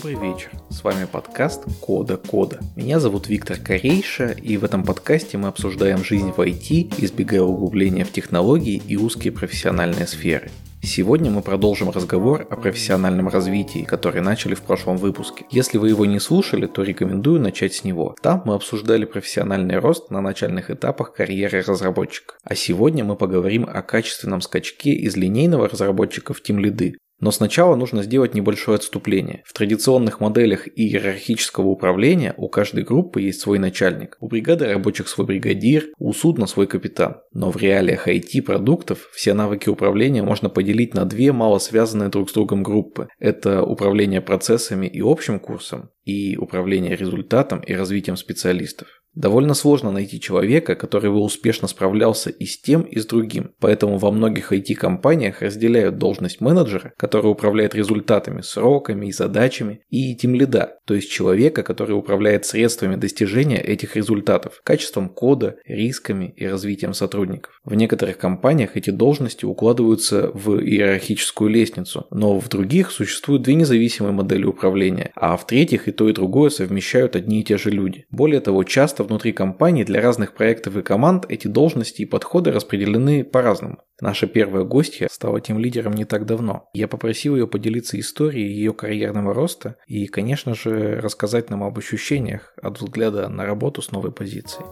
Добрый вечер. С вами подкаст Кода Кода. Меня зовут Виктор Корейша, и в этом подкасте мы обсуждаем жизнь в IT, избегая углубления в технологии и узкие профессиональные сферы. Сегодня мы продолжим разговор о профессиональном развитии, который начали в прошлом выпуске. Если вы его не слушали, то рекомендую начать с него. Там мы обсуждали профессиональный рост на начальных этапах карьеры разработчика. А сегодня мы поговорим о качественном скачке из линейного разработчика в тимлиды, но сначала нужно сделать небольшое отступление. В традиционных моделях иерархического управления у каждой группы есть свой начальник. У бригады рабочих свой бригадир, у судна свой капитан. Но в реалиях IT-продуктов все навыки управления можно поделить на две мало связанные друг с другом группы. Это управление процессами и общим курсом, и управление результатом и развитием специалистов. Довольно сложно найти человека, который бы успешно справлялся и с тем, и с другим. Поэтому во многих IT-компаниях разделяют должность менеджера, который управляет результатами, сроками и задачами, и тем лида, то есть человека, который управляет средствами достижения этих результатов, качеством кода, рисками и развитием сотрудников. В некоторых компаниях эти должности укладываются в иерархическую лестницу, но в других существуют две независимые модели управления, а в третьих и то и другое совмещают одни и те же люди. Более того, часто внутри компании для разных проектов и команд эти должности и подходы распределены по-разному. Наша первая гостья стала тем лидером не так давно. Я попросил ее поделиться историей ее карьерного роста и, конечно же, рассказать нам об ощущениях от взгляда на работу с новой позицией.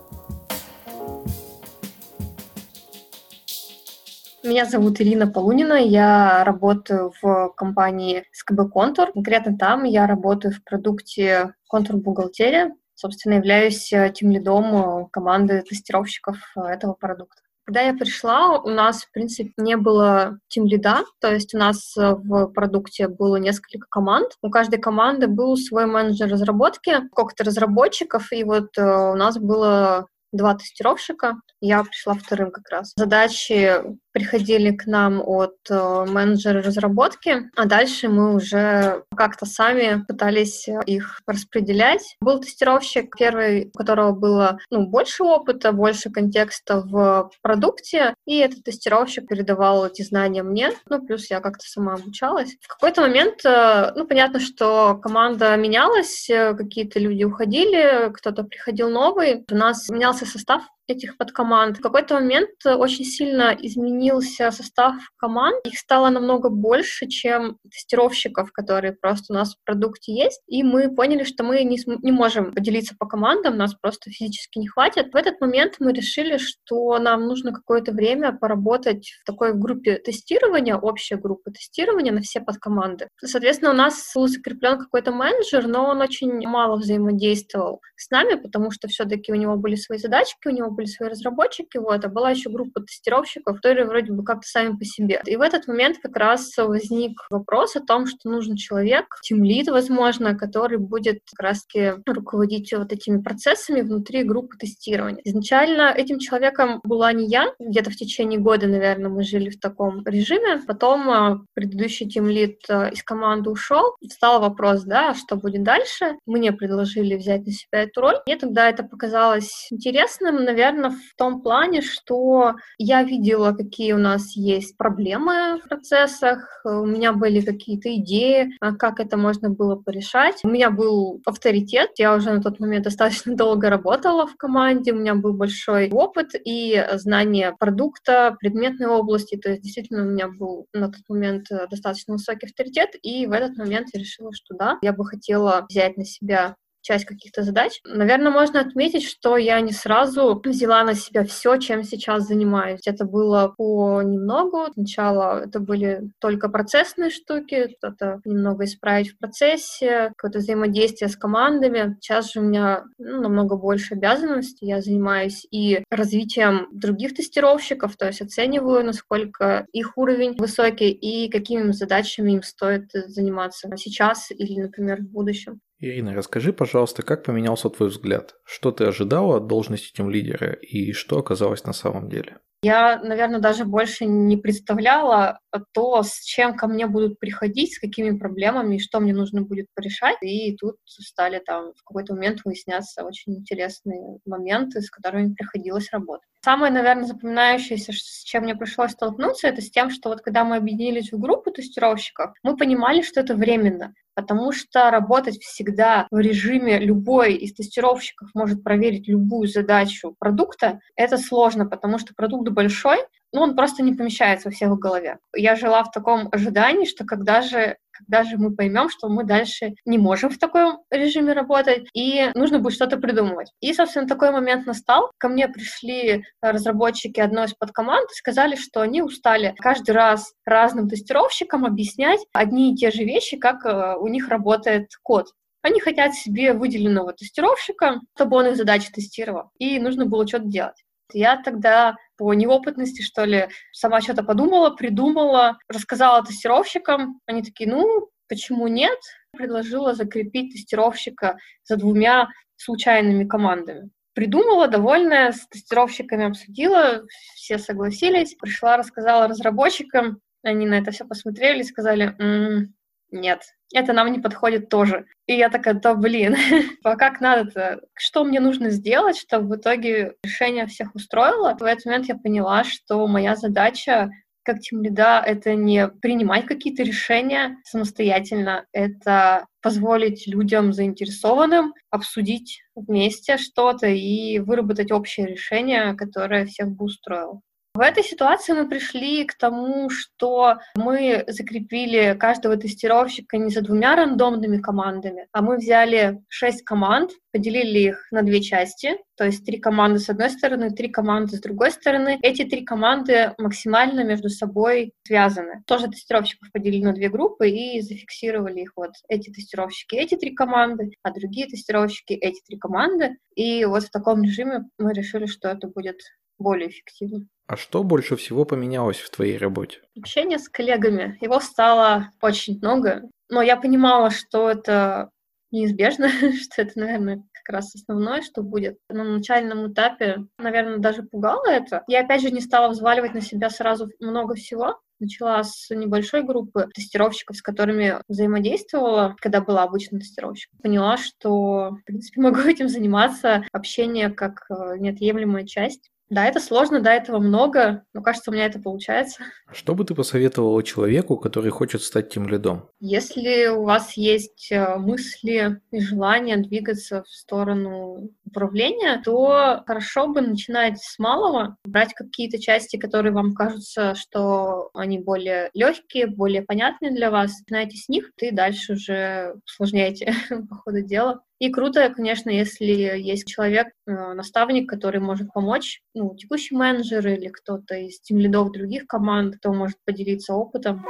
Меня зовут Ирина Полунина, я работаю в компании СКБ Контур. Конкретно там я работаю в продукте Контур Бухгалтерия собственно, являюсь э, тем лидом э, команды тестировщиков э, этого продукта. Когда я пришла, у нас, в принципе, не было тим лида, то есть у нас в продукте было несколько команд. У каждой команды был свой менеджер разработки, сколько-то разработчиков, и вот у нас было два тестировщика, я пришла вторым как раз. Задачи приходили к нам от э, менеджера разработки, а дальше мы уже как-то сами пытались их распределять. Был тестировщик первый, у которого было ну, больше опыта, больше контекста в продукте, и этот тестировщик передавал эти знания мне, ну, плюс я как-то сама обучалась. В какой-то момент, э, ну, понятно, что команда менялась, э, какие-то люди уходили, кто-то приходил новый, у нас менялся состав этих подкоманд. В какой-то момент очень сильно изменился состав команд. Их стало намного больше, чем тестировщиков, которые просто у нас в продукте есть. И мы поняли, что мы не, не можем поделиться по командам, нас просто физически не хватит. В этот момент мы решили, что нам нужно какое-то время поработать в такой группе тестирования, общая группа тестирования на все подкоманды. Соответственно, у нас был закреплен какой-то менеджер, но он очень мало взаимодействовал с нами, потому что все-таки у него были свои задачки, у него были свои разработчики, вот, а была еще группа тестировщиков, которые вроде бы как-то сами по себе. И в этот момент как раз возник вопрос о том, что нужен человек, тимлид, возможно, который будет как раз-таки руководить вот этими процессами внутри группы тестирования. Изначально этим человеком была не я, где-то в течение года, наверное, мы жили в таком режиме. Потом а, предыдущий тимлид а, из команды ушел, встал вопрос, да, что будет дальше. Мне предложили взять на себя эту роль. Мне тогда это показалось интересным, наверное, наверное, в том плане, что я видела, какие у нас есть проблемы в процессах, у меня были какие-то идеи, а, как это можно было порешать. У меня был авторитет, я уже на тот момент достаточно долго работала в команде, у меня был большой опыт и знание продукта, предметной области, то есть действительно у меня был на тот момент э, достаточно высокий авторитет, и в этот момент я решила, что да, я бы хотела взять на себя часть каких-то задач. Наверное, можно отметить, что я не сразу взяла на себя все, чем сейчас занимаюсь. Это было по немногу. Сначала это были только процессные штуки, что-то немного исправить в процессе, какое-то взаимодействие с командами. Сейчас же у меня ну, намного больше обязанностей. Я занимаюсь и развитием других тестировщиков, то есть оцениваю, насколько их уровень высокий и какими задачами им стоит заниматься сейчас или, например, в будущем. Ирина, расскажи, пожалуйста, как поменялся твой взгляд? Что ты ожидала от должности тем лидера и что оказалось на самом деле? Я, наверное, даже больше не представляла то, с чем ко мне будут приходить, с какими проблемами что мне нужно будет порешать. И тут стали там в какой-то момент выясняться очень интересные моменты, с которыми приходилось работать. Самое, наверное, запоминающееся, с чем мне пришлось столкнуться, это с тем, что вот когда мы объединились в группу тестировщиков, мы понимали, что это временно. Потому что работать всегда в режиме любой из тестировщиков может проверить любую задачу продукта, это сложно, потому что продукт большой, ну, он просто не помещается у всех в голове. Я жила в таком ожидании, что когда же когда же мы поймем, что мы дальше не можем в таком режиме работать, и нужно будет что-то придумывать. И, собственно, такой момент настал. Ко мне пришли разработчики одной из подкоманд и сказали, что они устали каждый раз разным тестировщикам объяснять одни и те же вещи, как э, у них работает код. Они хотят себе выделенного тестировщика, чтобы он их задачи тестировал, и нужно было что-то делать. Я тогда по неопытности, что ли, сама что-то подумала, придумала, рассказала тестировщикам. Они такие, ну, почему нет? Предложила закрепить тестировщика за двумя случайными командами. Придумала, довольная, с тестировщиками обсудила, все согласились. Пришла, рассказала разработчикам, они на это все посмотрели и сказали, м-м, нет, это нам не подходит тоже. И я такая, да блин, а как надо-то? Что мне нужно сделать, чтобы в итоге решение всех устроило? В этот момент я поняла, что моя задача как тем лида это не принимать какие-то решения самостоятельно, это позволить людям заинтересованным обсудить вместе что-то и выработать общее решение, которое всех бы устроило. В этой ситуации мы пришли к тому, что мы закрепили каждого тестировщика не за двумя рандомными командами, а мы взяли шесть команд, поделили их на две части, то есть три команды с одной стороны, три команды с другой стороны. Эти три команды максимально между собой связаны. Тоже тестировщиков поделили на две группы и зафиксировали их вот эти тестировщики, эти три команды, а другие тестировщики, эти три команды. И вот в таком режиме мы решили, что это будет более эффективно. А что больше всего поменялось в твоей работе? Общение с коллегами. Его стало очень много, но я понимала, что это неизбежно, что это, наверное, как раз основное, что будет. На начальном этапе, наверное, даже пугало это. Я, опять же, не стала взваливать на себя сразу много всего. Начала с небольшой группы тестировщиков, с которыми взаимодействовала, когда была обычным тестировщиком. Поняла, что, в принципе, могу этим заниматься. Общение как э, неотъемлемая часть да, это сложно, да, этого много, но кажется, у меня это получается. Что бы ты посоветовала человеку, который хочет стать тем лидом? Если у вас есть э, мысли и желание двигаться в сторону управления, то хорошо бы начинать с малого, брать какие-то части, которые вам кажутся, что они более легкие, более понятные для вас, начинайте с них, и дальше уже усложняйте по ходу дела. И круто, конечно, если есть человек, э, наставник, который может помочь, ну, текущий менеджер или кто-то из тем лидов других команд, кто может поделиться опытом.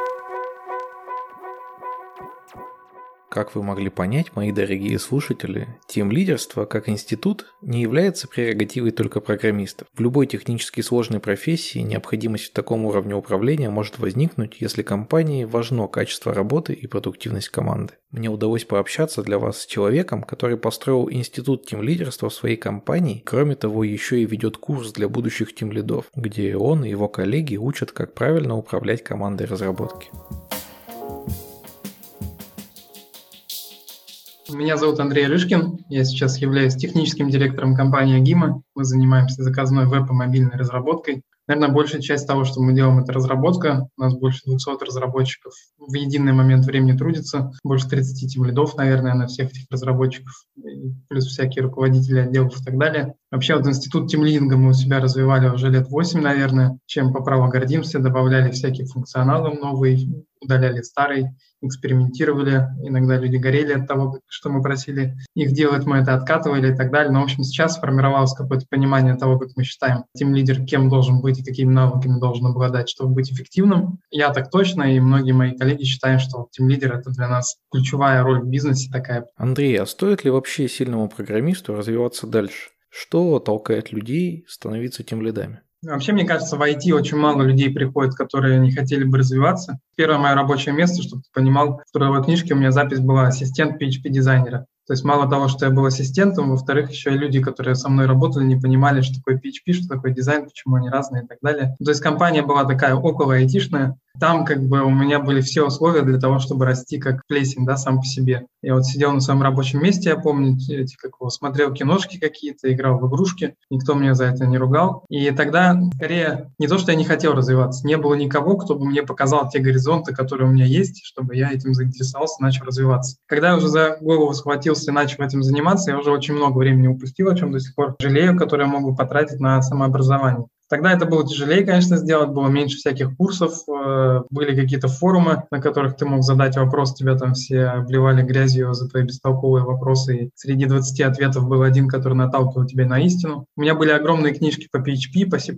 Как вы могли понять, мои дорогие слушатели, тем лидерство как институт не является прерогативой только программистов. В любой технически сложной профессии необходимость в таком уровне управления может возникнуть, если компании важно качество работы и продуктивность команды. Мне удалось пообщаться для вас с человеком, который построил институт тем лидерства в своей компании, кроме того еще и ведет курс для будущих тем лидов, где он и его коллеги учат, как правильно управлять командой разработки. Меня зовут Андрей Рышкин. Я сейчас являюсь техническим директором компании Agima. Мы занимаемся заказной веб и мобильной разработкой. Наверное, большая часть того, что мы делаем, это разработка. У нас больше 200 разработчиков в единый момент времени трудится. Больше 30 тем наверное, на всех этих разработчиков, плюс всякие руководители отделов и так далее. Вообще вот институт тимлидинга мы у себя развивали уже лет 8, наверное, чем по праву гордимся, добавляли всякие функционалы новые, удаляли старый, экспериментировали. Иногда люди горели от того, что мы просили их делать, мы это откатывали и так далее. Но, в общем, сейчас сформировалось какое-то понимание того, как мы считаем тем лидер, кем должен быть и какими навыками должен обладать, чтобы быть эффективным. Я так точно, и многие мои коллеги считают, что тем лидер это для нас ключевая роль в бизнесе такая. Андрей, а стоит ли вообще сильному программисту развиваться дальше? Что толкает людей становиться тем лидами? Вообще, мне кажется, в IT очень мало людей приходит, которые не хотели бы развиваться. Первое мое рабочее место, чтобы ты понимал, в трудовой книжке у меня запись была ассистент PHP-дизайнера. То есть мало того, что я был ассистентом, во-вторых, еще и люди, которые со мной работали, не понимали, что такое PHP, что такое дизайн, почему они разные и так далее. То есть компания была такая около айтишная, там как бы у меня были все условия для того, чтобы расти как плесень, да, сам по себе. Я вот сидел на своем рабочем месте, я помню, эти, как его, смотрел киношки какие-то, играл в игрушки, никто меня за это не ругал. И тогда, скорее, не то, что я не хотел развиваться, не было никого, кто бы мне показал те горизонты, которые у меня есть, чтобы я этим заинтересовался, начал развиваться. Когда я уже за голову схватился и начал этим заниматься, я уже очень много времени упустил, о чем до сих пор жалею, которое я мог потратить на самообразование. Тогда это было тяжелее, конечно, сделать, было меньше всяких курсов, э, были какие-то форумы, на которых ты мог задать вопрос, тебя там все обливали грязью за твои бестолковые вопросы, и среди 20 ответов был один, который наталкивал тебя на истину. У меня были огромные книжки по PHP, по C++,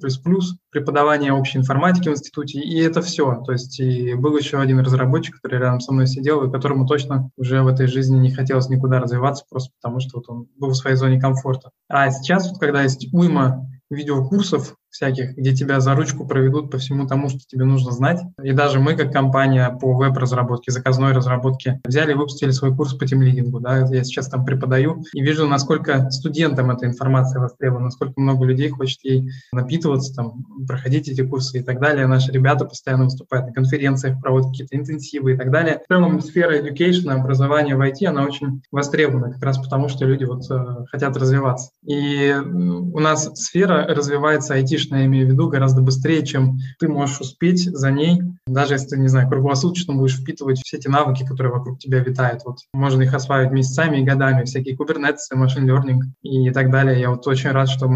преподавание общей информатики в институте, и это все. То есть и был еще один разработчик, который рядом со мной сидел, и которому точно уже в этой жизни не хотелось никуда развиваться, просто потому что вот он был в своей зоне комфорта. А сейчас, вот, когда есть уйма видеокурсов всяких, где тебя за ручку проведут по всему тому, что тебе нужно знать. И даже мы, как компания по веб-разработке, заказной разработке, взяли и выпустили свой курс по тимлидингу. Да? Я сейчас там преподаю и вижу, насколько студентам эта информация востребована, насколько много людей хочет ей напитываться, там, проходить эти курсы и так далее. Наши ребята постоянно выступают на конференциях, проводят какие-то интенсивы и так далее. В целом сфера education, образования в IT, она очень востребована, как раз потому, что люди вот э, хотят развиваться. И у нас сфера развивается IT летишь, я имею в виду, гораздо быстрее, чем ты можешь успеть за ней, даже если не знаю, круглосуточно будешь впитывать все эти навыки, которые вокруг тебя витают. Вот можно их осваивать месяцами и годами, всякие кубернетсы, машин learning и так далее. Я вот очень рад, что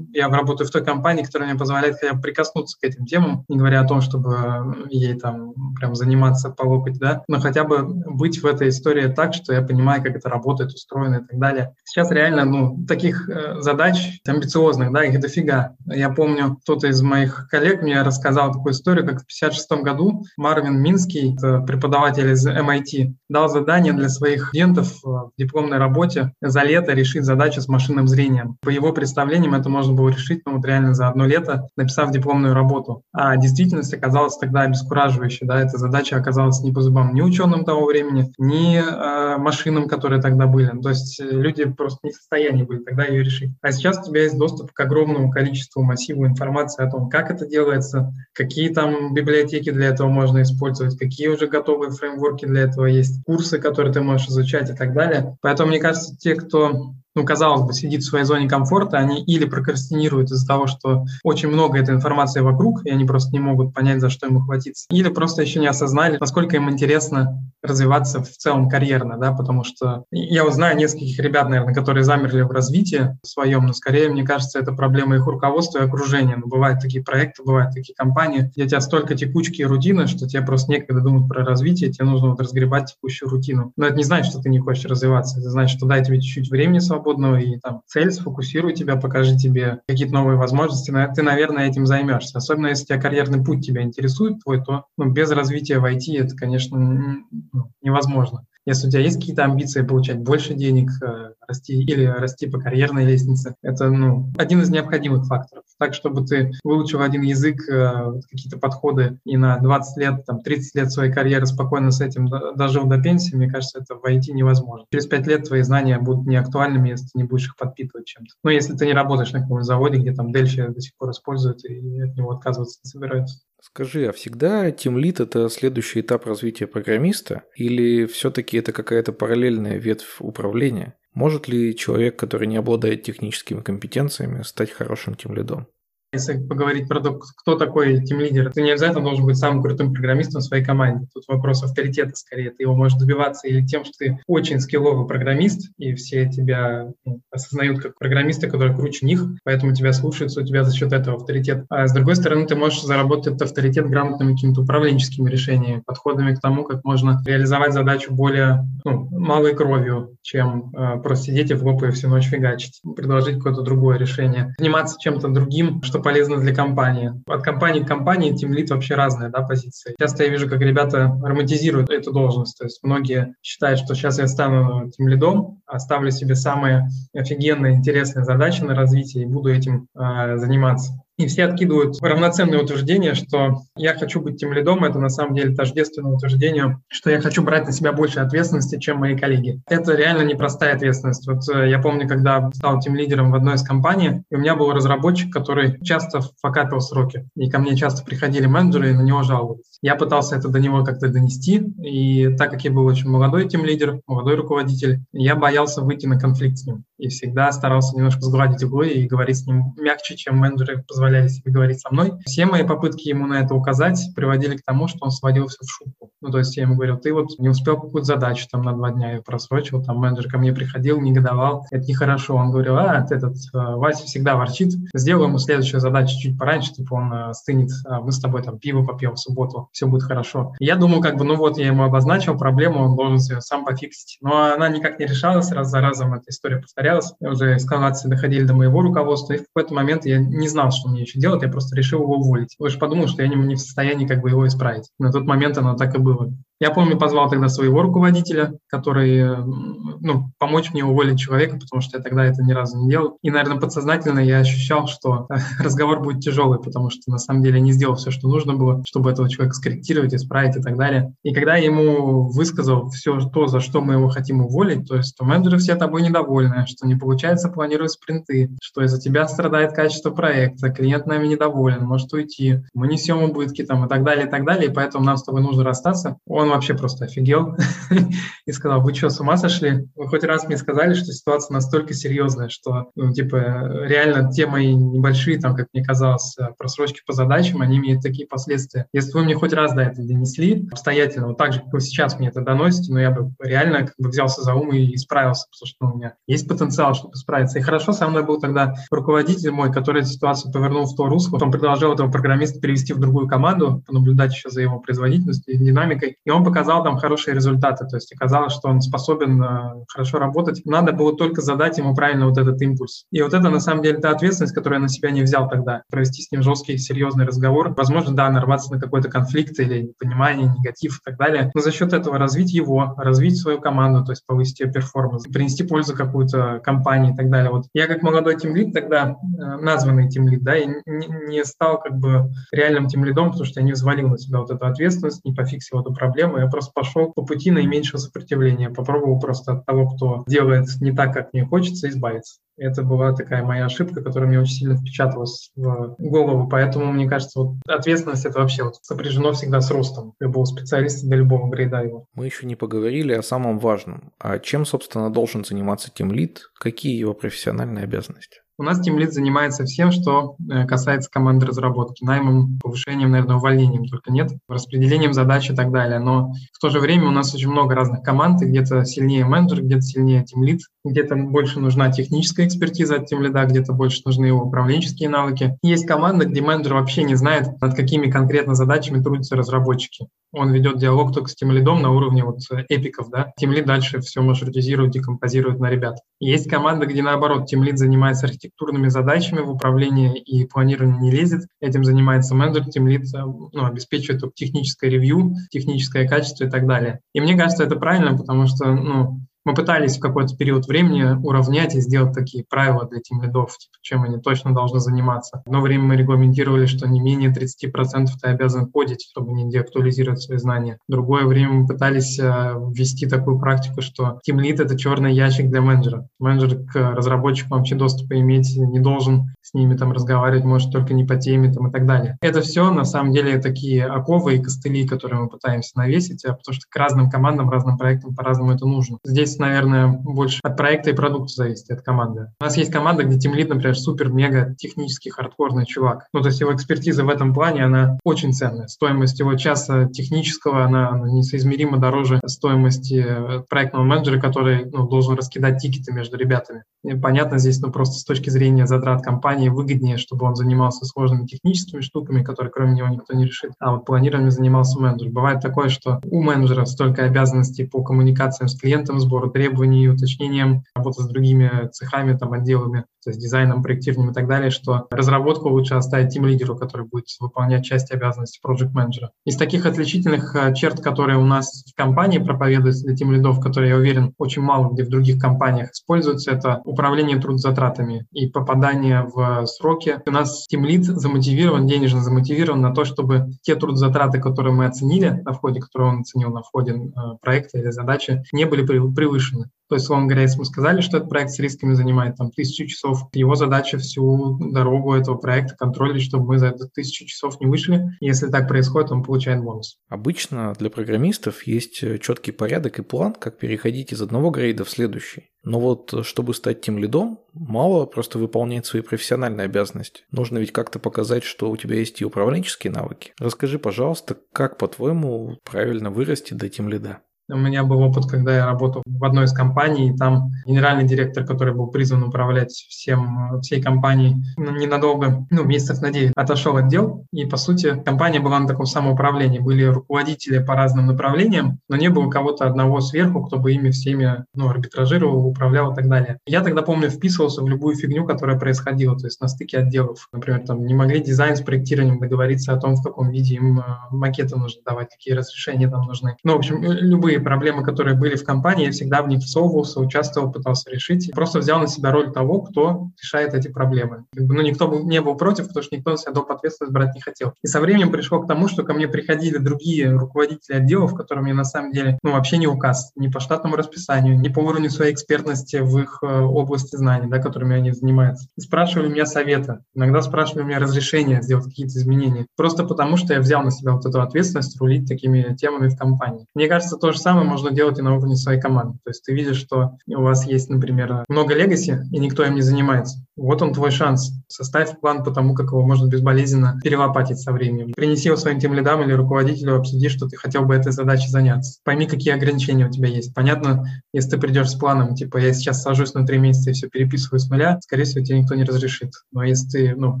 я работаю в той компании, которая мне позволяет хотя бы прикоснуться к этим темам, не говоря о том, чтобы ей там прям заниматься по локоть, да, но хотя бы быть в этой истории так, что я понимаю, как это работает, устроено и так далее. Сейчас реально, ну, таких э, задач амбициозных, да, их дофига. Я помню, помню, кто-то из моих коллег мне рассказал такую историю, как в 1956 году Марвин Минский, преподаватель из MIT, дал задание для своих студентов в дипломной работе за лето решить задачу с машинным зрением. По его представлениям это можно было решить ну, вот реально за одно лето, написав дипломную работу. А действительность оказалась тогда обескураживающей. Да? Эта задача оказалась не по зубам ни ученым того времени, ни э, машинам, которые тогда были. То есть люди просто не в состоянии были тогда ее решить. А сейчас у тебя есть доступ к огромному количеству массиву информации о том, как это делается, какие там библиотеки для этого можно использовать, какие уже готовые фреймворки для этого есть, курсы, которые ты можешь изучать и так далее. Поэтому, мне кажется, те, кто ну, казалось бы, сидит в своей зоне комфорта, они или прокрастинируют из-за того, что очень много этой информации вокруг, и они просто не могут понять, за что им ухватиться, или просто еще не осознали, насколько им интересно развиваться в целом карьерно, да, потому что я вот знаю нескольких ребят, наверное, которые замерли в развитии своем, но скорее, мне кажется, это проблема их руководства и окружения. Ну, бывают такие проекты, бывают такие компании, где у тебя столько текучки и рутины, что тебе просто некогда думать про развитие, тебе нужно вот разгребать текущую рутину. Но это не значит, что ты не хочешь развиваться, это значит, что дай тебе чуть-чуть времени свободно, свободного, и там цель сфокусируй тебя, покажи тебе какие-то новые возможности, ты, наверное, этим займешься. Особенно если тебя карьерный путь тебя интересует твой, то ну, без развития в IT это, конечно, ну, невозможно. Если у тебя есть какие-то амбиции получать больше денег, э, расти или расти по карьерной лестнице, это ну, один из необходимых факторов. Так, чтобы ты выучил один язык, э, какие-то подходы и на 20 лет, там, 30 лет своей карьеры спокойно с этим дожил до пенсии, мне кажется, это в IT невозможно. Через 5 лет твои знания будут неактуальными, если ты не будешь их подпитывать чем-то. Но если ты не работаешь на каком-нибудь заводе, где там Дельфи до сих пор используют и от него отказываться не собираются. Скажи, а всегда Lead это следующий этап развития программиста или все-таки это какая-то параллельная ветвь управления? Может ли человек, который не обладает техническими компетенциями, стать хорошим тимлидом? Если поговорить про то, кто такой тим-лидер, ты не обязательно должен быть самым крутым программистом в своей команде. Тут вопрос авторитета скорее. Ты его можешь добиваться или тем, что ты очень скилловый программист, и все тебя ну, осознают как программиста, который круче них, поэтому тебя слушаются, у тебя за счет этого авторитет. А с другой стороны, ты можешь заработать этот авторитет грамотными какими-то управленческими решениями, подходами к тому, как можно реализовать задачу более ну, малой кровью, чем э, просто сидеть и в лоб и всю ночь фигачить, предложить какое-то другое решение, заниматься чем-то другим, что полезно для компании. От компании к компании Lead вообще разные да, позиции. Часто я вижу, как ребята романтизируют эту должность. То есть многие считают, что сейчас я стану Lead, оставлю себе самые офигенные, интересные задачи на развитие и буду этим э, заниматься. И все откидывают равноценное утверждение, что я хочу быть тем лидом, это на самом деле тождественное утверждение, что я хочу брать на себя больше ответственности, чем мои коллеги. Это реально непростая ответственность. Вот э, я помню, когда стал тем лидером в одной из компаний, и у меня был разработчик, который часто факапил сроки, и ко мне часто приходили менеджеры и на него жаловались. Я пытался это до него как-то донести, и так как я был очень молодой тем лидер, молодой руководитель, я боялся выйти на конфликт с ним, и всегда старался немножко сгладить углы и говорить с ним мягче, чем менеджеры позволяли себе говорить со мной. Все мои попытки ему на это указать приводили к тому, что он сводился в шутку. Ну, то есть я ему говорил, ты вот не успел какую-то задачу там на два дня ее просрочил, там менеджер ко мне приходил, негодовал, это нехорошо. Он говорил, а, этот э, Вася всегда ворчит, сделай ему следующую задачу чуть пораньше, типа он э, стынет, а мы с тобой там пиво попьем в субботу, все будет хорошо. я думал, как бы, ну вот я ему обозначил проблему, он должен ее сам пофиксить. Но она никак не решалась, раз за разом эта история повторялась. Уже эскалации доходили до моего руководства, и в какой-то момент я не знал, что мне еще делать, я просто решил его уволить. Лишь подумал, что я не в состоянии как бы его исправить. На тот момент оно так и было. Я помню, позвал тогда своего руководителя, который, э, ну, помочь мне уволить человека, потому что я тогда это ни разу не делал. И, наверное, подсознательно я ощущал, что разговор будет тяжелый, потому что на самом деле я не сделал все, что нужно было, чтобы этого человека скорректировать, исправить и так далее. И когда я ему высказал все то, за что мы его хотим уволить, то есть, что менеджеры все тобой недовольны, что не получается планировать спринты, что из-за тебя страдает качество проекта, клиент нами недоволен, может уйти, мы несем убытки там и так далее, и так далее, и поэтому нам с тобой нужно расстаться. Он вообще просто офигел и сказал, вы что, с ума сошли? Вы хоть раз мне сказали, что ситуация настолько серьезная, что, ну, типа, реально те мои небольшие, там, как мне казалось, э, просрочки по задачам, они имеют такие последствия. Если вы мне хоть раз до этого донесли обстоятельно, вот так же, как вы сейчас мне это доносите, но ну, я бы реально как бы взялся за ум и исправился, потому что ну, у меня есть потенциал, чтобы справиться. И хорошо, со мной был тогда руководитель мой, который эту ситуацию повернул в то русло, потом предложил этого программиста перевести в другую команду, понаблюдать еще за его производительностью и динамикой, и он показал там хорошие результаты, то есть оказалось, что он способен э, хорошо работать. Надо было только задать ему правильно вот этот импульс. И вот это на самом деле та ответственность, которую я на себя не взял тогда. Провести с ним жесткий, серьезный разговор. Возможно, да, нарваться на какой-то конфликт или непонимание, негатив и так далее. Но за счет этого развить его, развить свою команду, то есть повысить ее перформанс, принести пользу какую-то компании и так далее. Вот я как молодой тимлид тогда, э, названный тимлид, да, и не, не стал как бы реальным тимлидом, потому что я не взвалил на себя вот эту ответственность, не пофиксил эту проблему, я просто пошел по пути наименьшего сопротивления, попробовал просто от того, кто делает не так, как мне хочется, избавиться. Это была такая моя ошибка, которая мне очень сильно впечаталась в голову. Поэтому, мне кажется, вот ответственность это вообще вот сопряжено всегда с ростом любого специалиста для любого грейда его. Мы еще не поговорили о самом важном. А чем, собственно, должен заниматься тем лид? Какие его профессиональные обязанности? У нас Team Lead занимается всем, что э, касается команды разработки, наймом, повышением, наверное, увольнением только нет, распределением задач и так далее. Но в то же время у нас очень много разных команд, и где-то сильнее менеджер, где-то сильнее Team Lead, где-то больше нужна техническая экспертиза от Team Lead, где-то больше нужны его управленческие навыки. Есть команда, где менеджер вообще не знает, над какими конкретно задачами трудятся разработчики. Он ведет диалог только с Team Lead на уровне вот эпиков, да. Team Lead дальше все маршрутизирует, декомпозирует на ребят. Есть команда, где наоборот Team Lead занимается архитектурными задачами в управлении и планировании не лезет. Этим занимается менеджер, тем лид ну, обеспечивает техническое ревью, техническое качество и так далее. И мне кажется, это правильно, потому что ну, мы пытались в какой-то период времени уравнять и сделать такие правила для тем лидов, типа, чем они точно должны заниматься. Одно время мы регламентировали, что не менее 30% ты обязан кодить, чтобы не деактуализировать свои знания. Другое время мы пытались э, ввести такую практику, что Team Lead — это черный ящик для менеджера. Менеджер к разработчикам вообще доступа иметь не должен, с ними там разговаривать может только не по теме там, и так далее. Это все на самом деле такие оковы и костыли, которые мы пытаемся навесить, а потому что к разным командам, разным проектам по-разному это нужно. Здесь здесь, наверное, больше от проекта и продукта зависит, от команды. У нас есть команда, где тимлид, например, супер-мега технический хардкорный чувак. Ну, то есть его экспертиза в этом плане, она очень ценная. Стоимость его часа технического, она несоизмеримо дороже стоимости э, проектного менеджера, который ну, должен раскидать тикеты между ребятами. Понятно, здесь ну, просто с точки зрения затрат компании выгоднее, чтобы он занимался сложными техническими штуками, которые кроме него никто не решит, а вот планированием занимался менеджер. Бывает такое, что у менеджера столько обязанностей по коммуникациям с клиентом, сбору требований, уточнением, работа с другими цехами, там, отделами, то есть дизайном, проектированием и так далее, что разработку лучше оставить тим-лидеру, который будет выполнять часть обязанностей проект-менеджера. Из таких отличительных э, черт, которые у нас в компании проповедуются для тим-лидов, которые, я уверен, очень мало где в других компаниях используются, это управление трудозатратами и попадание в сроки. У нас тимлид замотивирован, денежно замотивирован на то, чтобы те трудозатраты, которые мы оценили на входе, которые он оценил на входе э, проекта или задачи, не были превышены. То есть, словом говоря, если мы сказали, что этот проект с рисками занимает там тысячу часов, его задача всю дорогу этого проекта контролить, чтобы мы за это тысячу часов не вышли. Если так происходит, он получает бонус. Обычно для программистов есть э, четкий порядок и план, как переходить из одного грейда в следующий. Но вот э, чтобы стать тем лидом, мало просто выполнять свои профессиональные обязанности. Нужно ведь как-то показать, что у тебя есть и управленческие навыки. Расскажи, пожалуйста, как, по-твоему, правильно вырасти до тем лида? У меня был опыт, когда я работал в одной из компаний, и там генеральный директор, который был призван управлять всем, всей компанией, ну, ненадолго, ну, месяцев на 9, отошел от дел, и, по сути, компания была на таком самоуправлении. Были руководители по разным направлениям, но не было кого-то одного сверху, кто бы ими всеми, ну, арбитражировал, управлял и так далее. Я тогда, помню, вписывался в любую фигню, которая происходила, то есть на стыке отделов. Например, там не могли дизайн с проектированием договориться о том, в каком виде им э, макеты нужно давать, какие разрешения там нужны. Ну, в общем, любые любые проблемы, которые были в компании, я всегда в них всовывался, участвовал, пытался решить. Просто взял на себя роль того, кто решает эти проблемы. Как бы, ну, никто был, не был против, потому что никто на себя доп. ответственность брать не хотел. И со временем пришло к тому, что ко мне приходили другие руководители отделов, которым я на самом деле ну, вообще не указ, ни по штатному расписанию, ни по уровню своей экспертности в их э, области знаний, да, которыми они занимаются. И спрашивали меня совета, иногда спрашивали меня разрешения сделать какие-то изменения. Просто потому, что я взял на себя вот эту ответственность рулить такими темами в компании. Мне кажется, то же самое можно делать и на уровне своей команды. То есть ты видишь, что у вас есть, например, много легаси, и никто им не занимается. Вот он твой шанс. Составь план по тому, как его можно безболезненно перелопатить со временем. Принеси его своим тем лидам или руководителю, обсуди, что ты хотел бы этой задачей заняться. Пойми, какие ограничения у тебя есть. Понятно, если ты придешь с планом, типа, я сейчас сажусь на три месяца и все переписываю с нуля, скорее всего, тебе никто не разрешит. Но если ты ну,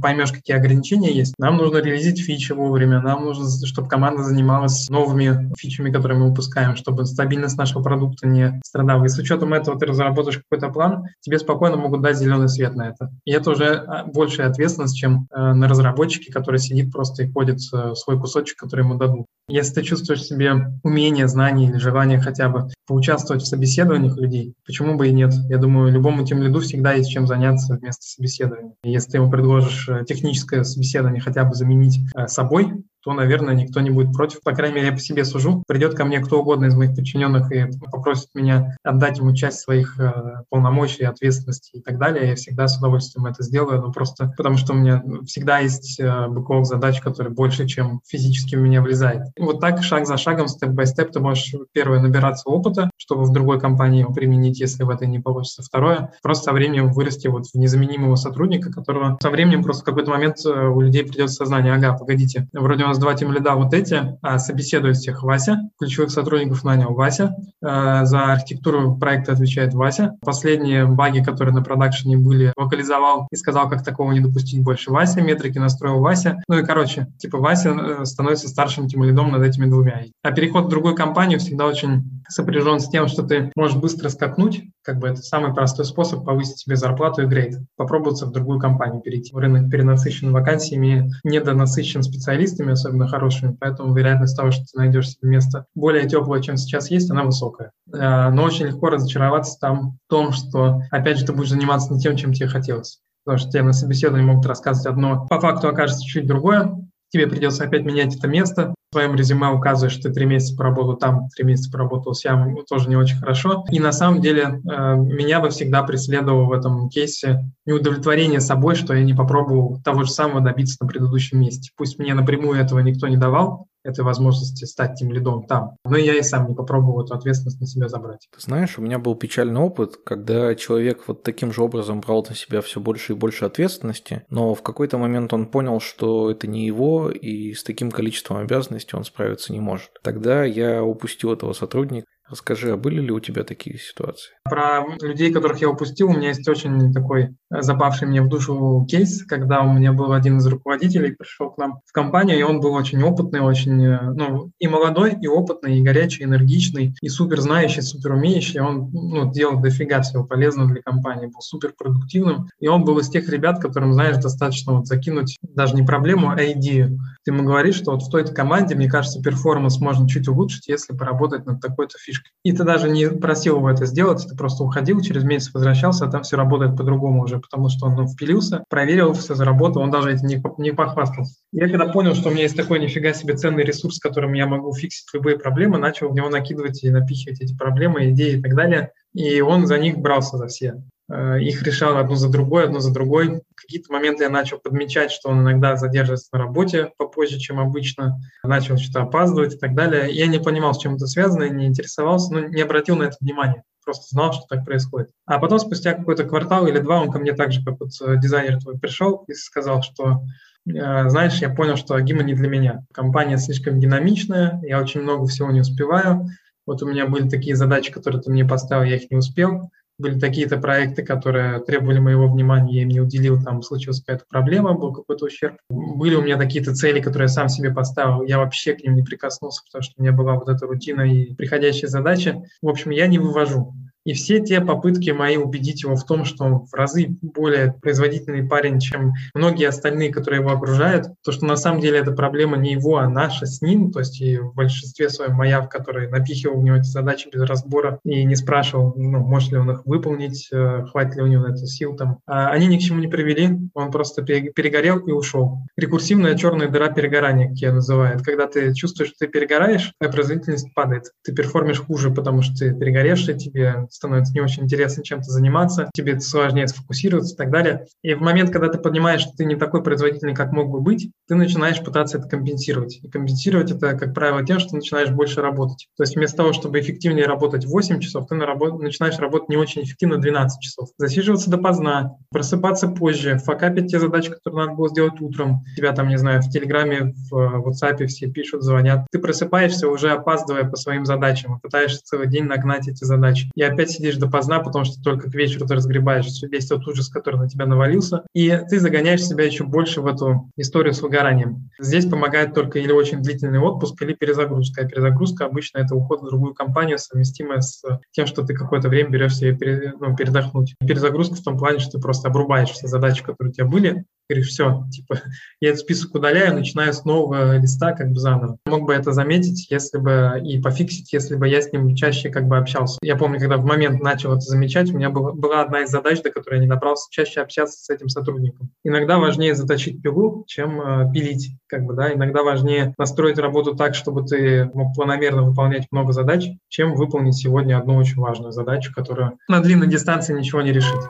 поймешь, какие ограничения есть, нам нужно реализить фичи вовремя, нам нужно, чтобы команда занималась новыми фичами, которые мы выпускаем, чтобы чтобы стабильность нашего продукта не страдала. И с учетом этого ты разработаешь какой-то план, тебе спокойно могут дать зеленый свет на это. И это уже а, большая ответственность, чем э, на разработчике, который сидит просто и ходит э, свой кусочек, который ему дадут. Если ты чувствуешь в себе умение, знание или желание хотя бы поучаствовать в собеседованиях людей, почему бы и нет? Я думаю, любому тем лиду всегда есть чем заняться вместо собеседования. Если ты ему предложишь э, техническое собеседование хотя бы заменить собой, то, наверное, никто не будет против. По крайней мере, я по себе сужу. Придет ко мне кто угодно из моих подчиненных и попросит меня отдать ему часть своих э, полномочий, ответственности и так далее. Я всегда с удовольствием это сделаю, но просто потому что у меня всегда есть э, бэклог задач, который больше, чем физически в меня влезает. Вот так, шаг за шагом, степ-бай-степ, ты можешь, первое, набираться опыта, чтобы в другой компании его применить, если в этой не получится. Второе, просто со временем вырасти вот в незаменимого сотрудника, которого со временем просто в какой-то момент э, у людей придет сознание, ага, погодите, вроде у нас два тем лида вот эти, а собеседует всех Вася, ключевых сотрудников нанял Вася, а, за архитектуру проекта отвечает Вася. Последние баги, которые на продакшене были, локализовал и сказал, как такого не допустить больше Вася, метрики настроил Вася. Ну и, короче, типа Вася э, становится старшим тем лидом над этими двумя. А переход в другую компанию всегда очень сопряжен с тем, что ты можешь быстро скакнуть, как бы это самый простой способ повысить себе зарплату и грейд. Попробоваться в другую компанию перейти. Рынок перенасыщен вакансиями, недонасыщен специалистами, особенно хорошими, поэтому вероятность того, что ты найдешь себе место более теплое, чем сейчас есть, она высокая. Э, но очень легко разочароваться там в том, что, опять же, ты будешь заниматься не тем, чем тебе хотелось. Потому что тебе на собеседовании могут рассказывать одно, по факту окажется чуть другое, тебе придется опять менять это место, в своем резюме указываешь, что ты три месяца поработал там, три месяца поработал с ям, тоже не очень хорошо. И на самом деле э, меня бы всегда преследовало в этом кейсе неудовлетворение собой, что я не попробовал того же самого добиться на предыдущем месте. Пусть мне напрямую этого никто не давал, этой возможности стать тем лидом там. Но я и сам не попробовал эту ответственность на себя забрать. Ты знаешь, у меня был печальный опыт, когда человек вот таким же образом брал на себя все больше и больше ответственности, но в какой-то момент он понял, что это не его, и с таким количеством обязанностей он справиться не может. Тогда я упустил этого сотрудника, Расскажи, а были ли у тебя такие ситуации? Про людей, которых я упустил, у меня есть очень такой запавший мне в душу кейс, когда у меня был один из руководителей, пришел к нам в компанию, и он был очень опытный, очень, э, ну, и молодой, и опытный, и горячий, энергичный, и супер знающий, супер умеющий. Он ну, делал дофига всего полезного для компании, был супер продуктивным. И он был из тех ребят, которым, знаешь, достаточно вот закинуть даже не проблему, а идею. Ты ему говоришь, что вот в той команде, мне кажется, перформанс можно чуть улучшить, если поработать над такой-то фишкой. И ты даже не просил его это сделать, ты просто уходил, через месяц возвращался, а там все работает по-другому уже, потому что он впилился, проверил, все заработал, он даже этим не, не похвастался. Я когда понял, что у меня есть такой нифига себе ценный ресурс, которым я могу фиксить любые проблемы, начал в него накидывать и напихивать эти проблемы, идеи и так далее. И он за них брался за все. Э, их решал одну за другой, одну за другой. Какие-то моменты я начал подмечать, что он иногда задерживается на работе попозже, чем обычно, начал что-то опаздывать и так далее. Я не понимал, с чем это связано, не интересовался, но не обратил на это внимания. Просто знал, что так происходит. А потом, спустя какой-то квартал или два, он ко мне также, как вот э, дизайнер твой, пришел и сказал, что э, знаешь, я понял, что Агима не для меня. Компания слишком динамичная, я очень много всего не успеваю. Вот у меня были такие задачи, которые ты мне поставил, я их не успел были такие-то проекты, которые требовали моего внимания, я им не уделил, там случилась какая-то проблема, был какой-то ущерб. Были у меня какие-то цели, которые я сам себе поставил, я вообще к ним не прикоснулся, потому что у меня была вот эта рутина и приходящие задачи. В общем, я не вывожу. И все те попытки мои убедить его в том, что он в разы более производительный парень, чем многие остальные, которые его окружают, то, что на самом деле эта проблема не его, а наша с ним, то есть и в большинстве своем моя, в которой напихивал в него эти задачи без разбора и не спрашивал, ну, может ли он их выполнить, э, хватит ли у него на это сил там. А они ни к чему не привели, он просто перегорел и ушел. Рекурсивная черная дыра перегорания, как я называю. Это когда ты чувствуешь, что ты перегораешь, твоя производительность падает. Ты перформишь хуже, потому что ты перегоревший, тебе становится не очень интересно чем-то заниматься, тебе сложнее сфокусироваться и так далее. И в момент, когда ты понимаешь, что ты не такой производительный, как мог бы быть, ты начинаешь пытаться это компенсировать. И компенсировать это, как правило, тем, что начинаешь больше работать. То есть вместо того, чтобы эффективнее работать 8 часов, ты на работ... начинаешь работать не очень эффективно 12 часов. Засиживаться допоздна, просыпаться позже, факапить те задачи, которые надо было сделать утром. Тебя там, не знаю, в Телеграме, в WhatsApp все пишут, звонят. Ты просыпаешься уже опаздывая по своим задачам, пытаешься целый день нагнать эти задачи. И опять опять сидишь допоздна, потому что только к вечеру ты разгребаешь весь тот ужас, который на тебя навалился, и ты загоняешь себя еще больше в эту историю с выгоранием. Здесь помогает только или очень длительный отпуск, или перезагрузка. А перезагрузка обычно это уход в другую компанию, совместимая с тем, что ты какое-то время берешь себе ну, передохнуть. Перезагрузка в том плане, что ты просто обрубаешь все задачи, которые у тебя были, говоришь, все, типа, я этот список удаляю, начинаю с нового листа как бы заново. Мог бы это заметить, если бы, и пофиксить, если бы я с ним чаще как бы общался. Я помню, когда в момент начал это замечать, у меня была, была одна из задач, до которой я не добрался, чаще общаться с этим сотрудником. Иногда важнее заточить пилу, чем э, пилить, как бы, да, иногда важнее настроить работу так, чтобы ты мог планомерно выполнять много задач, чем выполнить сегодня одну очень важную задачу, которая на длинной дистанции ничего не решит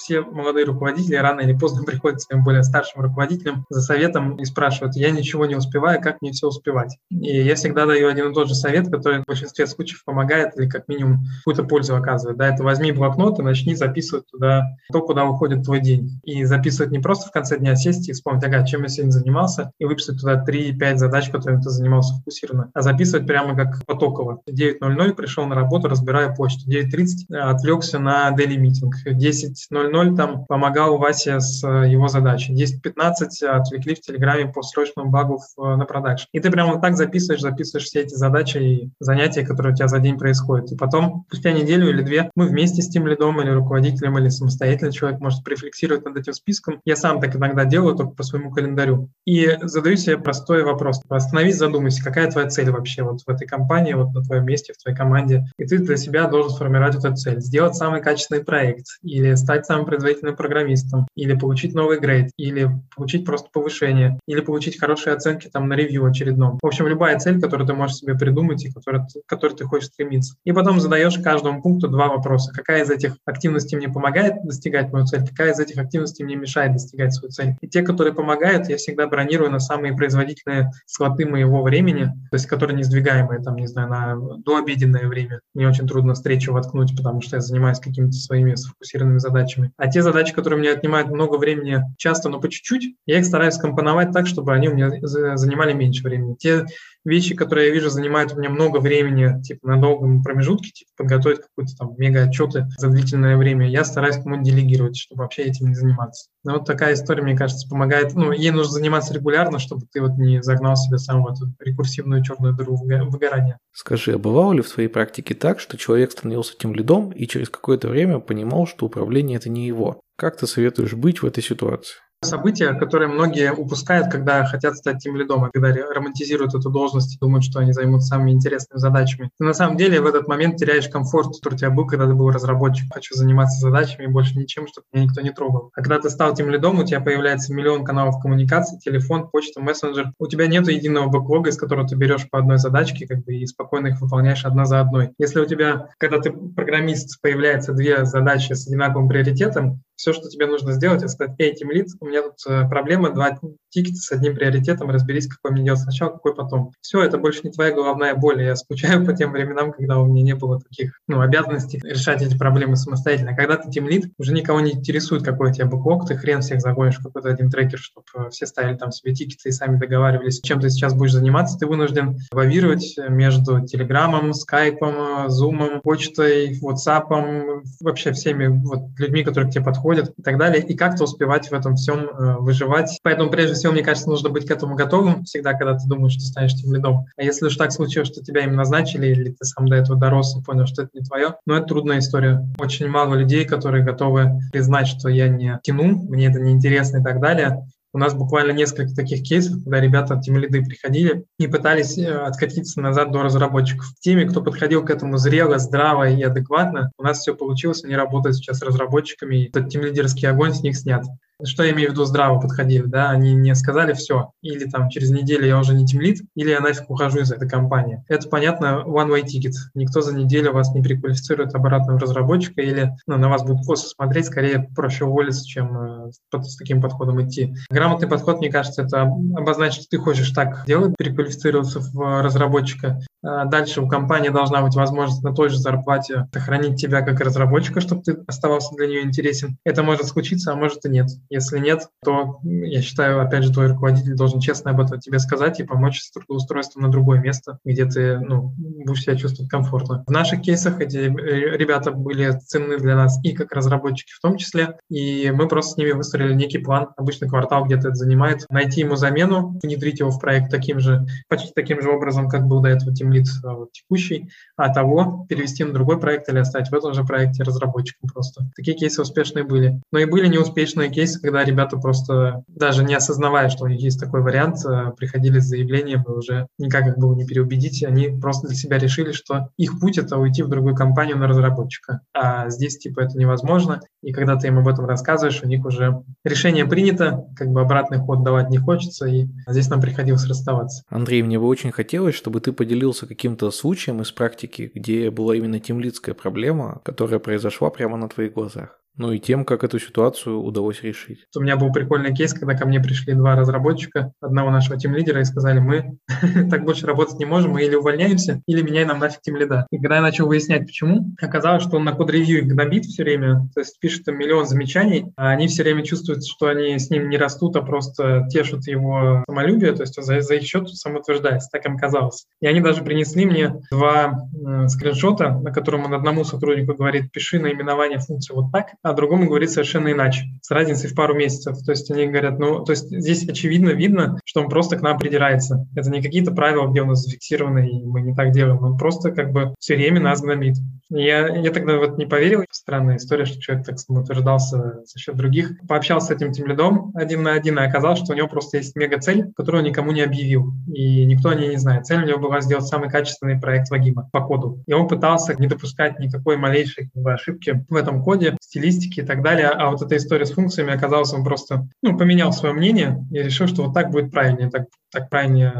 все молодые руководители рано или поздно приходят к своим более старшим руководителям за советом и спрашивают, я ничего не успеваю, как мне все успевать? И я всегда даю один и тот же совет, который в большинстве случаев помогает или как минимум какую-то пользу оказывает. Да, это возьми блокнот и начни записывать туда то, куда уходит твой день. И записывать не просто в конце дня сесть и вспомнить, ага, чем я сегодня занимался, и выписать туда 3-5 задач, которыми ты занимался фокусированно, а записывать прямо как потоково. 9.00 пришел на работу, разбирая почту. 9.30 отвлекся на daily митинг. 10.00 0.00 там помогал Васе с э, его задачей. 10-15 отвлекли в Телеграме по срочному багу в, э, на продакшн. И ты прямо вот так записываешь, записываешь все эти задачи и занятия, которые у тебя за день происходят. И потом, спустя неделю или две, мы вместе с тем лидом или руководителем, или самостоятельно человек может рефлексировать над этим списком. Я сам так иногда делаю, только по своему календарю. И задаю себе простой вопрос. Остановись, задумайся, какая твоя цель вообще вот в этой компании, вот на твоем месте, в твоей команде. И ты для себя должен сформировать эту цель. Сделать самый качественный проект или стать самым производительным программистом, или получить новый грейд, или получить просто повышение, или получить хорошие оценки там на ревью очередном. В общем, любая цель, которую ты можешь себе придумать и которой, которой ты хочешь стремиться. И потом задаешь каждому пункту два вопроса. Какая из этих активностей мне помогает достигать мою цель, какая из этих активностей мне мешает достигать свою цель. И те, которые помогают, я всегда бронирую на самые производительные слоты моего времени, то есть которые не сдвигаемые, там, не знаю, на дообеденное время. Мне очень трудно встречу воткнуть, потому что я занимаюсь какими-то своими сфокусированными задачами. А те задачи, которые у меня отнимают много времени, часто, но по чуть-чуть, я их стараюсь скомпоновать так, чтобы они у меня занимали меньше времени. Те вещи, которые я вижу, занимают у меня много времени, типа на долгом промежутке, типа подготовить какой-то там мега-отчеты за длительное время, я стараюсь кому-то делегировать, чтобы вообще этим не заниматься. Но вот такая история, мне кажется, помогает. Ну, ей нужно заниматься регулярно, чтобы ты вот не загнал себя сам в эту рекурсивную черную дыру выгорания. Скажи, а бывало ли в твоей практике так, что человек становился тем лидом и через какое-то время понимал, что управление это не его? Как ты советуешь быть в этой ситуации? Событие, которое многие упускают, когда хотят стать тем лидом, а когда романтизируют эту должность и думают, что они займут самыми интересными задачами. Ты на самом деле в этот момент теряешь комфорт, который у тебя был, когда ты был разработчиком. Хочу заниматься задачами и больше ничем, чтобы меня никто не трогал. А когда ты стал тем лидом, у тебя появляется миллион каналов коммуникации, телефон, почта, мессенджер. У тебя нет единого бэклога, из которого ты берешь по одной задачке как бы, и спокойно их выполняешь одна за одной. Если у тебя, когда ты программист, появляется две задачи с одинаковым приоритетом, все, что тебе нужно сделать, это сказать, эй, лид, у меня тут э, проблема, два тикета с одним приоритетом, разберись, какой мне делать сначала, какой потом. Все, это больше не твоя головная боль. Я скучаю по тем временам, когда у меня не было таких ну, обязанностей решать эти проблемы самостоятельно. Когда ты тем лид, уже никого не интересует, какой у тебя бэклог, ты хрен всех загонишь в какой-то один трекер, чтобы э, все ставили там себе тикеты и сами договаривались, чем ты сейчас будешь заниматься, ты вынужден лавировать между Телеграмом, Скайпом, Зумом, почтой, Ватсапом, вообще всеми вот людьми, которые к тебе подходят и так далее, и как-то успевать в этом всем э, выживать. Поэтому, прежде всего, мне кажется, нужно быть к этому готовым всегда, когда ты думаешь, что станешь тем лидом. А если уж так случилось, что тебя им назначили, или ты сам до этого дорос и понял, что это не твое, ну, это трудная история. Очень мало людей, которые готовы признать, что я не тяну, мне это неинтересно и так далее. У нас буквально несколько таких кейсов, когда ребята, тем лиды приходили и пытались э, откатиться назад до разработчиков. Теми, кто подходил к этому зрело, здраво и адекватно, у нас все получилось, они работают сейчас с разработчиками, и этот тем лидерский огонь с них снят. Что я имею в виду здраво подходили, да, они не сказали все, или там через неделю я уже не тимлит, или я нафиг ухожу из этой компании. Это понятно, one-way ticket. Никто за неделю вас не приквалифицирует обратно в разработчика, или ну, на вас будет косо смотреть, скорее проще уволиться, чем э, с таким подходом идти. Грамотный подход, мне кажется, это обозначить, что ты хочешь так делать, переквалифицироваться в разработчика, а дальше у компании должна быть возможность на той же зарплате сохранить тебя как разработчика, чтобы ты оставался для нее интересен. Это может случиться, а может и нет. Если нет, то, я считаю, опять же, твой руководитель должен честно об этом тебе сказать и помочь с трудоустройством на другое место, где ты ну, будешь себя чувствовать комфортно. В наших кейсах эти ребята были ценны для нас и как разработчики в том числе, и мы просто с ними выстроили некий план, обычно квартал где-то это занимает, найти ему замену, внедрить его в проект таким же, почти таким же образом, как был до этого Team Lead вот, текущий, а того перевести на другой проект или оставить в этом же проекте разработчиком просто. Такие кейсы успешные были. Но и были неуспешные кейсы, когда ребята просто, даже не осознавая, что у них есть такой вариант, э, приходили с заявлением, и уже никак их было не переубедить, они просто для себя решили, что их путь — это уйти в другую компанию на разработчика. А здесь, типа, это невозможно, и когда ты им об этом рассказываешь, у них уже решение принято, как бы обратный ход давать не хочется, и здесь нам приходилось расставаться. Андрей, мне бы очень хотелось, чтобы ты поделился каким-то случаем из практики, где была именно темлицкая проблема, которая произошла прямо на твоих глазах ну и тем, как эту ситуацию удалось решить. У меня был прикольный кейс, когда ко мне пришли два разработчика, одного нашего тим-лидера, и сказали, мы так больше работать не можем, мы или увольняемся, или меняй нам нафиг тим-лида. И когда я начал выяснять, почему, оказалось, что он на код-ревью их гнобит все время, то есть пишет им миллион замечаний, а они все время чувствуют, что они с ним не растут, а просто тешут его самолюбие, то есть за, за их счет самоутверждается, так им казалось. И они даже принесли мне два э, скриншота, на котором он одному сотруднику говорит, пиши наименование функции вот так, а другому говорит совершенно иначе, с разницей в пару месяцев. То есть они говорят, ну, то есть здесь очевидно видно, что он просто к нам придирается. Это не какие-то правила, где у нас зафиксированы, и мы не так делаем. Он просто как бы все время нас гнобит. Я, я тогда вот не поверил. Странная история, что человек так самоутверждался за счет других. Пообщался с этим тем лидом один на один, и оказалось, что у него просто есть мега-цель, которую он никому не объявил. И никто о ней не знает. Цель у него была сделать самый качественный проект Вагима по коду. И он пытался не допускать никакой малейшей ошибки в этом коде, стилистики и так далее. А вот эта история с функциями оказалось, он просто ну, поменял свое мнение и решил, что вот так будет правильнее, так, так правильнее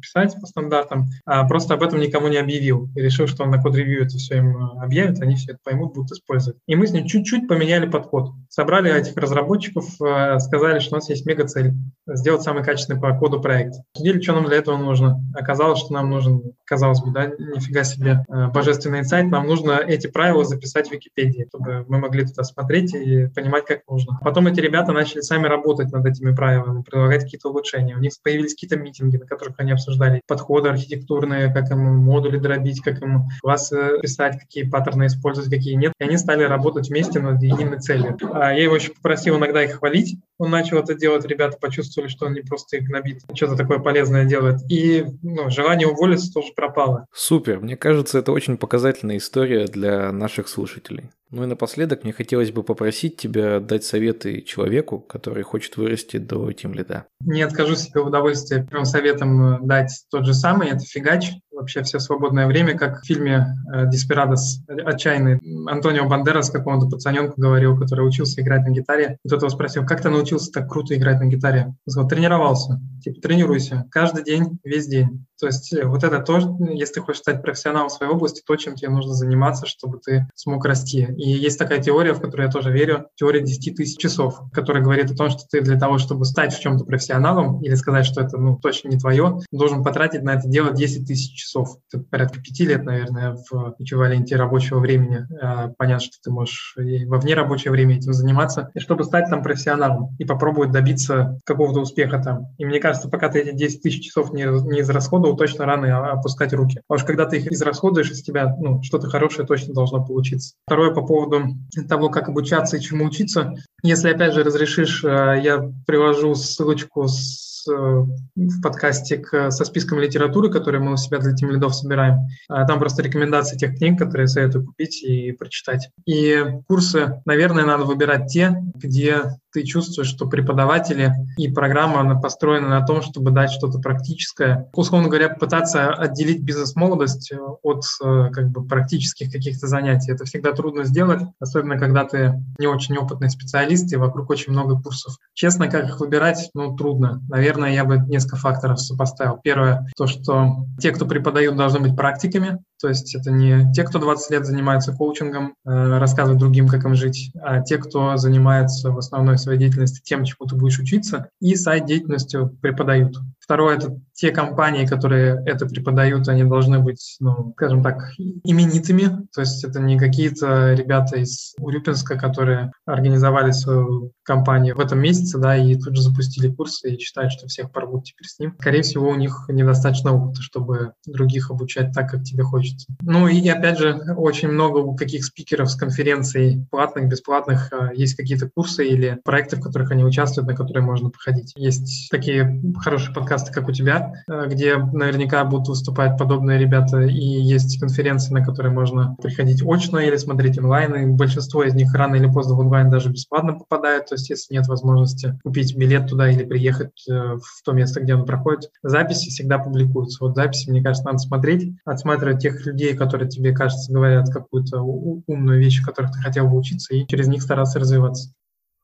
писать по стандартам, а просто об этом никому не объявил. И решил, что он на код-ревью это все им э, объявит, они все это поймут, будут использовать. И мы с ним чуть-чуть поменяли подход. Собрали этих разработчиков, э, сказали, что у нас есть мега-цель — сделать самый качественный по коду проект. Судили, что нам для этого нужно. Оказалось, что нам нужен, казалось бы, да, нифига себе э, божественный инсайт, нам нужно эти правила записать в Википедии, чтобы мы могли туда смотреть и понимать, как нужно. Потом эти ребята начали сами работать над этими правилами, предлагать какие-то улучшения. У них появились какие-то какие-то митинги, на которых они обсуждали подходы архитектурные, как ему модули дробить, как ему классы писать, какие паттерны использовать, какие нет. И они стали работать вместе над единой целью. А я его еще попросил иногда их хвалить. Он начал это делать, ребята почувствовали, что он не просто их гнобит, что-то такое полезное делает. И ну, желание уволиться тоже пропало. Супер. Мне кажется, это очень показательная история для наших слушателей. Ну и напоследок мне хотелось бы попросить тебя дать советы человеку, который хочет вырасти до тем лида. Не откажу себе в удовольствии первым советом э, дать тот же самый, это фигач. Вообще все свободное время, как в фильме э, «Деспирадос» отчаянный. Антонио Бандерас какому-то пацаненку говорил, который учился играть на гитаре. И тот его спросил, как ты научился так круто играть на гитаре? Он сказал, тренировался. Типа, тренируйся. Каждый день, весь день. То есть э, вот это то, если ты хочешь стать профессионалом в своей области, то, чем тебе нужно заниматься, чтобы ты смог расти. И есть такая теория, в которую я тоже верю, теория 10 тысяч часов, которая говорит о том, что ты для того, чтобы стать в чем-то профессионалом или сказать, что это ну, точно не твое, должен потратить на это дело 10 тысяч часов. Это порядка 5 лет, наверное, в эквиваленте рабочего времени. А, понятно, что ты можешь и во вне рабочее время этим заниматься, и чтобы стать там профессионалом и попробовать добиться какого-то успеха там. И мне кажется, пока ты эти 10 тысяч часов не, не израсходовал, точно рано опускать руки. Потому что когда ты их израсходуешь, из тебя ну, что-то хорошее точно должно получиться. Второе по поводу того, как обучаться и чему учиться. Если, опять же, разрешишь, э, я привожу ссылочку с э, в подкасте к, со списком литературы, которую мы у себя для Team лидов собираем. А там просто рекомендации тех книг, которые советую купить и прочитать. И курсы, наверное, надо выбирать те, где ты чувствуешь, что преподаватели и программа она построена на том, чтобы дать что-то практическое. Условно говоря, пытаться отделить бизнес-молодость э, от э, как бы практических каких-то занятий. Это всегда трудно сделать, особенно когда ты не очень опытный специалист и вокруг очень много курсов. Честно, как их выбирать, ну, трудно. Наверное, я бы несколько факторов сопоставил. Первое, то, что те, кто преподают, должны быть практиками, то есть это не те, кто 20 лет занимается коучингом, э, рассказывают другим, как им жить, а те, кто занимается в основной своей деятельности тем, чему ты будешь учиться, и сайт-деятельностью преподают. Второе – это те компании, которые это преподают, они должны быть, ну, скажем так, именитыми. То есть это не какие-то ребята из Урюпинска, которые организовали свою компанию в этом месяце, да, и тут же запустили курсы и считают, что всех порвут теперь с ним. Скорее всего, у них недостаточно опыта, чтобы других обучать так, как тебе хочется. Ну и опять же, очень много у каких спикеров с конференций, платных, бесплатных, а, есть какие-то курсы или проекты, в которых они участвуют, на которые можно походить. Есть такие хорошие подкасты подкасты, как у тебя, э, где наверняка будут выступать подобные ребята, и есть конференции, на которые можно приходить очно или смотреть онлайн, и большинство из них рано или поздно в онлайн даже бесплатно попадают, то есть если нет возможности купить билет туда или приехать э, в то место, где он проходит, записи всегда публикуются. Вот записи, мне кажется, надо смотреть, отсматривать тех людей, которые тебе, кажется, говорят какую-то умную вещь, которых ты хотел бы учиться, и через них стараться развиваться.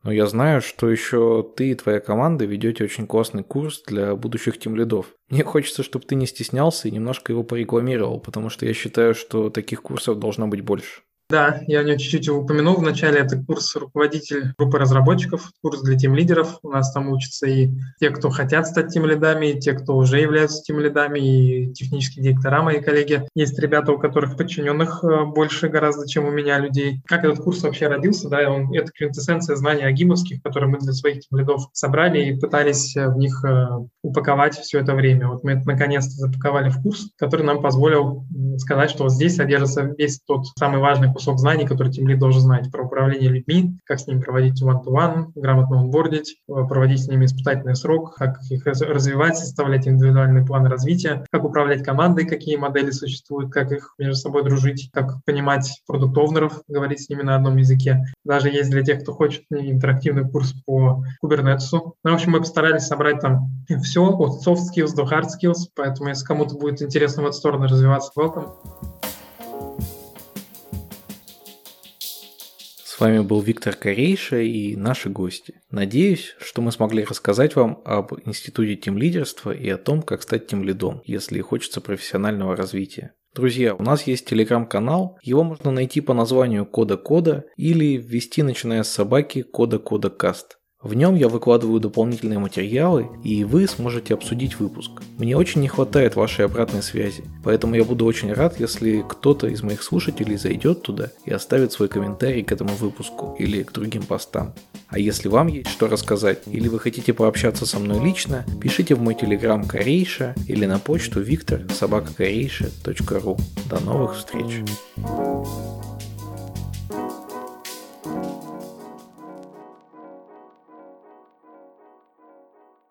Но я знаю, что еще ты и твоя команда ведете очень классный курс для будущих тимлидов. Мне хочется, чтобы ты не стеснялся и немножко его порекламировал, потому что я считаю, что таких курсов должно быть больше. Да, я о нем чуть-чуть упомянул. Вначале это курс руководитель группы разработчиков, курс для тим-лидеров. У нас там учатся и те, кто хотят стать тим-лидами, и те, кто уже являются тим-лидами, и технические директора, мои коллеги. Есть ребята, у которых подчиненных э, больше гораздо, чем у меня людей. Как этот курс вообще родился? Да, он, это квинтэссенция знаний агимовских, которые мы для своих тим-лидов собрали и пытались э, в них э, упаковать все это время. Вот мы это наконец-то запаковали в курс, который нам позволил сказать, что вот здесь содержится весь тот самый важный кусок знаний, который тимлид должен знать про управление людьми, как с ними проводить one-to-one, грамотно онбордить, э, проводить с ними испытательный срок, как их развивать, составлять индивидуальный план развития, как управлять командой, какие модели существуют, как их между собой дружить, как понимать продуктовнеров, говорить с ними на одном языке. Даже есть для тех, кто хочет интерактивный курс по кубернетсу. Ну, в общем, мы постарались собрать там все от soft skills до hard skills, поэтому если кому-то будет интересно в эту сторону развиваться, welcome. С вами был Виктор Корейша и наши гости. Надеюсь, что мы смогли рассказать вам об институте тимлидерства и о том, как стать тимлидом, если хочется профессионального развития. Друзья, у нас есть телеграм-канал, его можно найти по названию Кода Кода или ввести, начиная с собаки Кода Кода Каст. В нем я выкладываю дополнительные материалы, и вы сможете обсудить выпуск. Мне очень не хватает вашей обратной связи, поэтому я буду очень рад, если кто-то из моих слушателей зайдет туда и оставит свой комментарий к этому выпуску или к другим постам. А если вам есть что рассказать, или вы хотите пообщаться со мной лично, пишите в мой телеграм Корейша или на почту виктор собакакорейша.ру. До новых встреч!